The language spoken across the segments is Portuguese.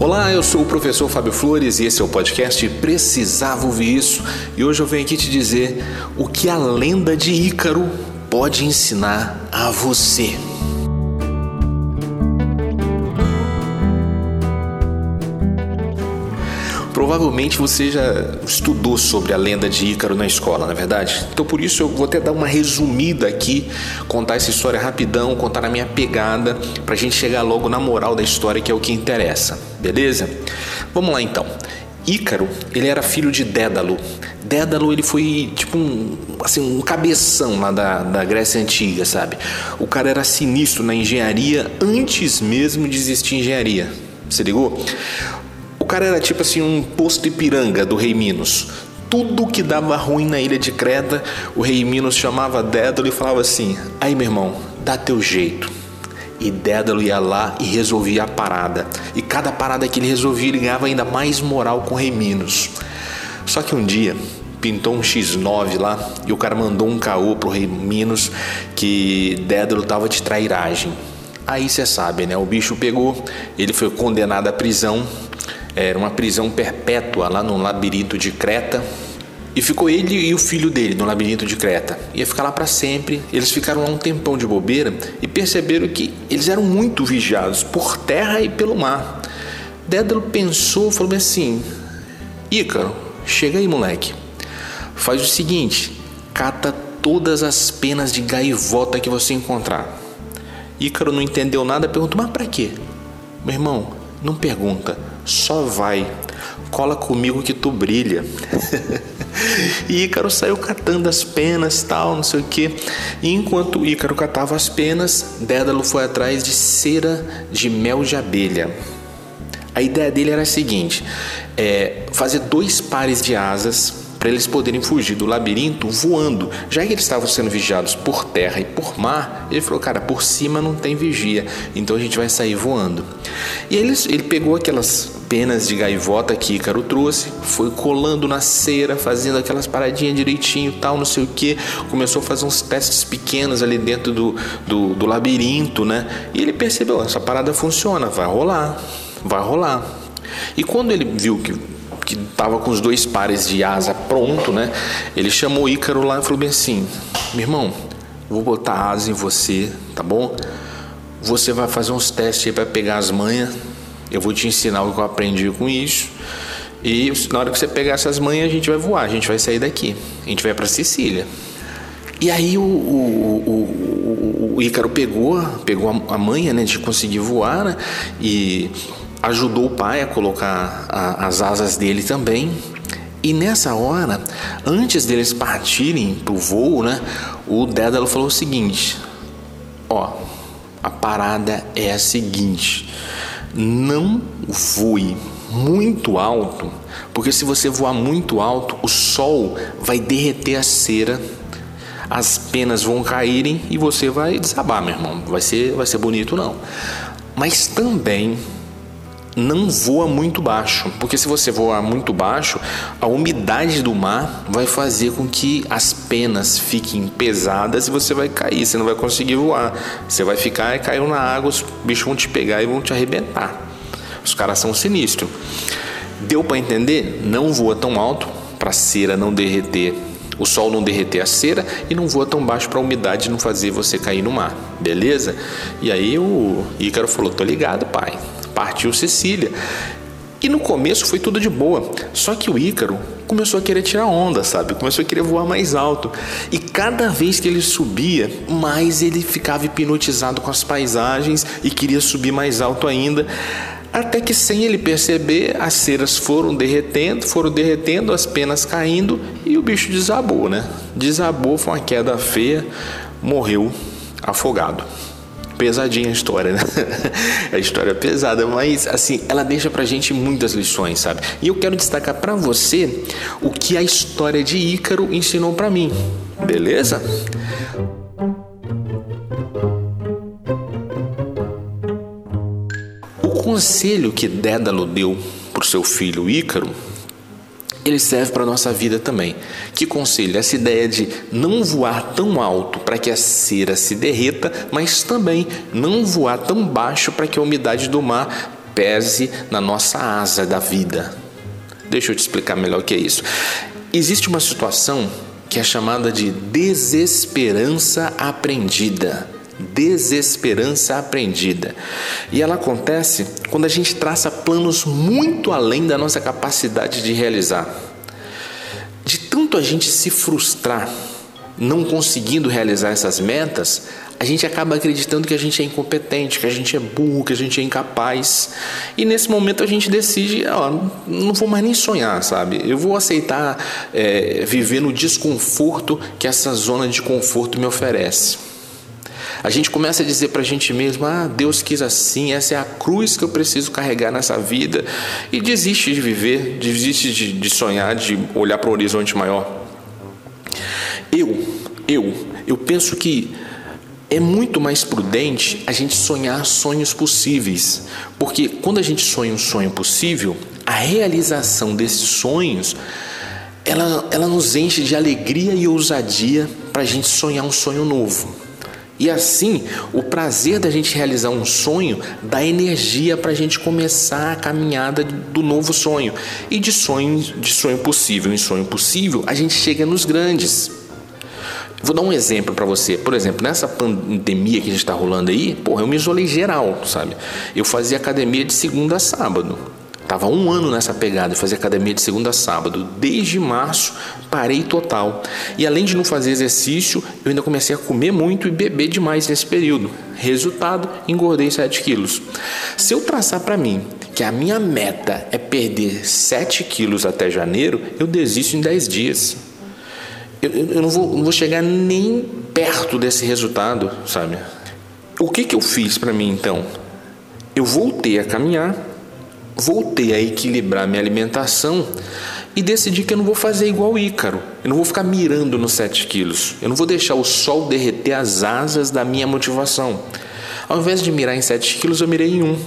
Olá, eu sou o professor Fábio Flores e esse é o podcast Precisava Ouvir Isso. E hoje eu venho aqui te dizer o que a lenda de Ícaro pode ensinar a você. Provavelmente você já estudou sobre a lenda de Ícaro na escola, na é verdade? Então por isso eu vou até dar uma resumida aqui, contar essa história rapidão, contar na minha pegada, para a gente chegar logo na moral da história que é o que interessa, beleza? Vamos lá então. Ícaro, ele era filho de Dédalo. Dédalo, ele foi tipo um, assim, um cabeção lá da, da Grécia Antiga, sabe? O cara era sinistro na engenharia antes mesmo de existir engenharia. Se ligou? Cara era tipo assim um posto Ipiranga do rei Minos. Tudo que dava ruim na ilha de Creta, o rei Minos chamava Dédalo e falava assim: Aí meu irmão, dá teu jeito. E Dédalo ia lá e resolvia a parada. E cada parada que ele resolvia, ele ganhava ainda mais moral com o rei Minos. Só que um dia, pintou um X9 lá e o cara mandou um caô pro rei Minos que Dédalo tava de trairagem. Aí você sabe, né? O bicho pegou, ele foi condenado à prisão era uma prisão perpétua lá no labirinto de Creta. E ficou ele e o filho dele no labirinto de Creta. Ia ficar lá para sempre. Eles ficaram lá um tempão de bobeira e perceberam que eles eram muito vigiados por terra e pelo mar. Dédalo pensou, falou assim: Ícaro, chega aí, moleque. Faz o seguinte: cata todas as penas de gaivota que você encontrar. Ícaro não entendeu nada, perguntou: Mas para quê? Meu irmão, não pergunta só vai. Cola comigo que tu brilha. e Ícaro saiu catando as penas, tal, não sei o que. Enquanto Ícaro catava as penas, Dédalo foi atrás de cera de mel de abelha. A ideia dele era a seguinte: é, fazer dois pares de asas para eles poderem fugir do labirinto voando. Já que eles estavam sendo vigiados por terra e por mar, ele falou: Cara, por cima não tem vigia, então a gente vai sair voando. E ele, ele pegou aquelas penas de gaivota que Ícaro trouxe, foi colando na cera, fazendo aquelas paradinhas direitinho, tal, não sei o que. Começou a fazer uns testes pequenos ali dentro do, do, do labirinto, né? E ele percebeu: essa parada funciona, vai rolar, vai rolar. E quando ele viu que que estava com os dois pares de asa pronto, né? Ele chamou Ícaro lá e falou bem assim: "Meu irmão, vou botar asa em você, tá bom? Você vai fazer uns testes aí para pegar as manhas. Eu vou te ensinar o que eu aprendi com isso. E na hora que você pegar essas manhas, a gente vai voar, a gente vai sair daqui. A gente vai para Sicília." E aí o, o, o, o, Ícaro pegou, pegou a manha né, de conseguir voar né, e ajudou o pai a colocar a, as asas dele também. E nessa hora, antes deles partirem para o voo, né, o Dédalo falou o seguinte: Ó, a parada é a seguinte, não voe muito alto, porque se você voar muito alto, o sol vai derreter a cera, as penas vão caírem e você vai desabar, meu irmão. Vai ser, vai ser bonito não. Mas também não voa muito baixo, porque se você voar muito baixo, a umidade do mar vai fazer com que as penas fiquem pesadas e você vai cair, você não vai conseguir voar. Você vai ficar caiu na água, os bichos vão te pegar e vão te arrebentar. Os caras são sinistros. Deu para entender? Não voa tão alto para a cera não derreter, o sol não derreter a cera e não voa tão baixo para a umidade não fazer você cair no mar, beleza? E aí o Ícaro falou: "Tô ligado, pai" partiu Sicília. E no começo foi tudo de boa, só que o Ícaro começou a querer tirar onda, sabe? Começou a querer voar mais alto. E cada vez que ele subia, mais ele ficava hipnotizado com as paisagens e queria subir mais alto ainda. Até que sem ele perceber, as ceras foram derretendo, foram derretendo, as penas caindo e o bicho desabou, né? Desabou, foi uma queda feia, morreu afogado pesadinha a história, né? a história é pesada, mas assim, ela deixa pra gente muitas lições, sabe? E eu quero destacar para você o que a história de Ícaro ensinou para mim. Beleza? O conselho que Dédalo deu pro seu filho Ícaro ele serve para a nossa vida também. Que conselho? Essa ideia de não voar tão alto para que a cera se derreta, mas também não voar tão baixo para que a umidade do mar pese na nossa asa da vida. Deixa eu te explicar melhor o que é isso. Existe uma situação que é chamada de desesperança aprendida. Desesperança aprendida. E ela acontece quando a gente traça planos muito além da nossa capacidade de realizar. De tanto a gente se frustrar não conseguindo realizar essas metas, a gente acaba acreditando que a gente é incompetente, que a gente é burro, que a gente é incapaz. E nesse momento a gente decide, ó, não vou mais nem sonhar, sabe? Eu vou aceitar é, viver no desconforto que essa zona de conforto me oferece. A gente começa a dizer para a gente mesmo: ah, Deus quis assim, essa é a cruz que eu preciso carregar nessa vida, e desiste de viver, desiste de, de sonhar, de olhar para o horizonte maior. Eu, eu, eu penso que é muito mais prudente a gente sonhar sonhos possíveis, porque quando a gente sonha um sonho possível, a realização desses sonhos ela, ela nos enche de alegria e ousadia para a gente sonhar um sonho novo. E assim, o prazer da gente realizar um sonho dá energia para a gente começar a caminhada do novo sonho. E de sonho, de sonho possível em sonho possível, a gente chega nos grandes. Vou dar um exemplo para você. Por exemplo, nessa pandemia que a gente está rolando aí, porra, eu me isolei geral, sabe? Eu fazia academia de segunda a sábado. Tava um ano nessa pegada, fazia academia de segunda a sábado. Desde março, parei total. E além de não fazer exercício, eu ainda comecei a comer muito e beber demais nesse período. Resultado, engordei 7 quilos. Se eu traçar para mim que a minha meta é perder 7 quilos até janeiro, eu desisto em 10 dias eu, eu não, vou, não vou chegar nem perto desse resultado, sabe? O que, que eu fiz para mim então? Eu voltei a caminhar, voltei a equilibrar minha alimentação e decidi que eu não vou fazer igual o Ícaro. Eu não vou ficar mirando nos 7 quilos. Eu não vou deixar o sol derreter as asas da minha motivação. Ao invés de mirar em 7 quilos, eu mirei em 1.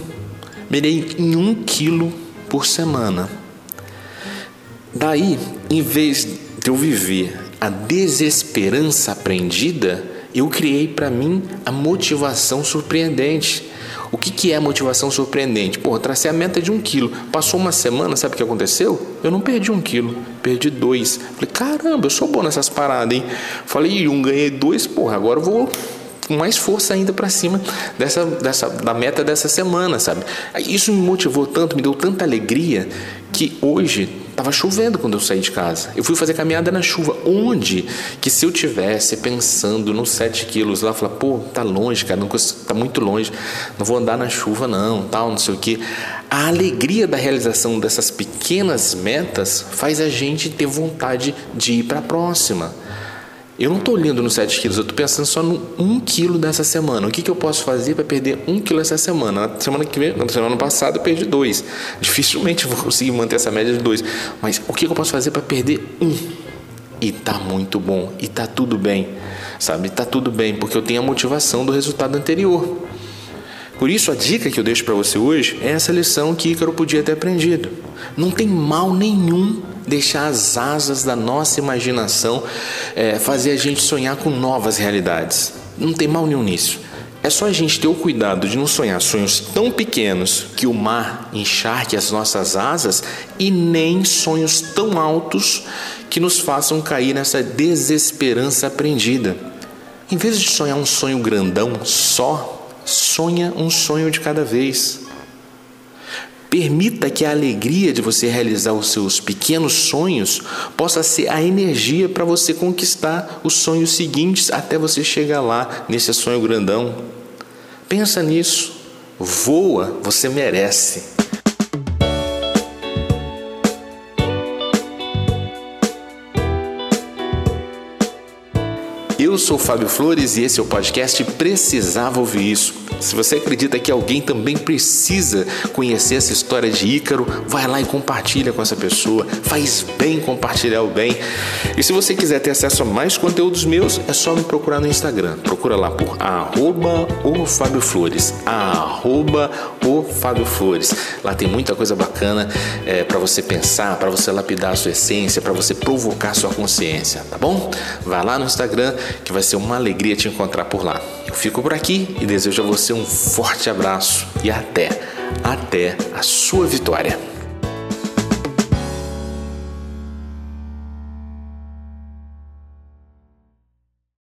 Mirei em 1 quilo por semana. Daí, em vez de eu viver a desesperança aprendida, eu criei para mim a motivação surpreendente. O que, que é motivação surpreendente? Pô, tracei a meta de um quilo. Passou uma semana, sabe o que aconteceu? Eu não perdi um quilo, perdi dois. Falei, caramba, eu sou bom nessas paradas, hein? Falei, um, ganhei dois, porra, agora eu vou com mais força ainda para cima dessa, dessa, da meta dessa semana, sabe? Isso me motivou tanto, me deu tanta alegria que hoje Tava chovendo quando eu saí de casa. Eu fui fazer caminhada na chuva. Onde que se eu tivesse pensando nos 7 quilos lá, falar, pô, tá longe, cara, não, tá muito longe, não vou andar na chuva, não, tal, não sei o que. A alegria da realização dessas pequenas metas faz a gente ter vontade de ir para a próxima. Eu não estou olhando nos 7 quilos, eu estou pensando só no 1 quilo dessa semana. O que, que eu posso fazer para perder 1 quilo essa semana? Na semana que vem, na semana passada eu perdi 2. Dificilmente vou conseguir manter essa média de 2. Mas o que, que eu posso fazer para perder 1? E tá muito bom, e tá tudo bem, sabe? Tá tudo bem, porque eu tenho a motivação do resultado anterior. Por isso, a dica que eu deixo para você hoje é essa lição que Ícaro podia ter aprendido. Não tem mal nenhum deixar as asas da nossa imaginação é, fazer a gente sonhar com novas realidades. Não tem mal nenhum nisso. É só a gente ter o cuidado de não sonhar sonhos tão pequenos que o mar encharque as nossas asas e nem sonhos tão altos que nos façam cair nessa desesperança aprendida. Em vez de sonhar um sonho grandão só, sonha um sonho de cada vez. Permita que a alegria de você realizar os seus pequenos sonhos possa ser a energia para você conquistar os sonhos seguintes até você chegar lá nesse sonho grandão. Pensa nisso. Voa, você merece. Eu sou Fábio Flores e esse é o podcast Precisava Ouvir Isso. Se você acredita que alguém também precisa conhecer essa história de Ícaro, vai lá e compartilha com essa pessoa. Faz bem compartilhar o bem. E se você quiser ter acesso a mais conteúdos meus, é só me procurar no Instagram. Procura lá por arroba o Fábio Flores. Arroba o Fábio Flores. Lá tem muita coisa bacana é, para você pensar, para você lapidar a sua essência, para você provocar a sua consciência, tá bom? Vai lá no Instagram que vai ser uma alegria te encontrar por lá. Eu fico por aqui e desejo a você um forte abraço e até. até a sua vitória.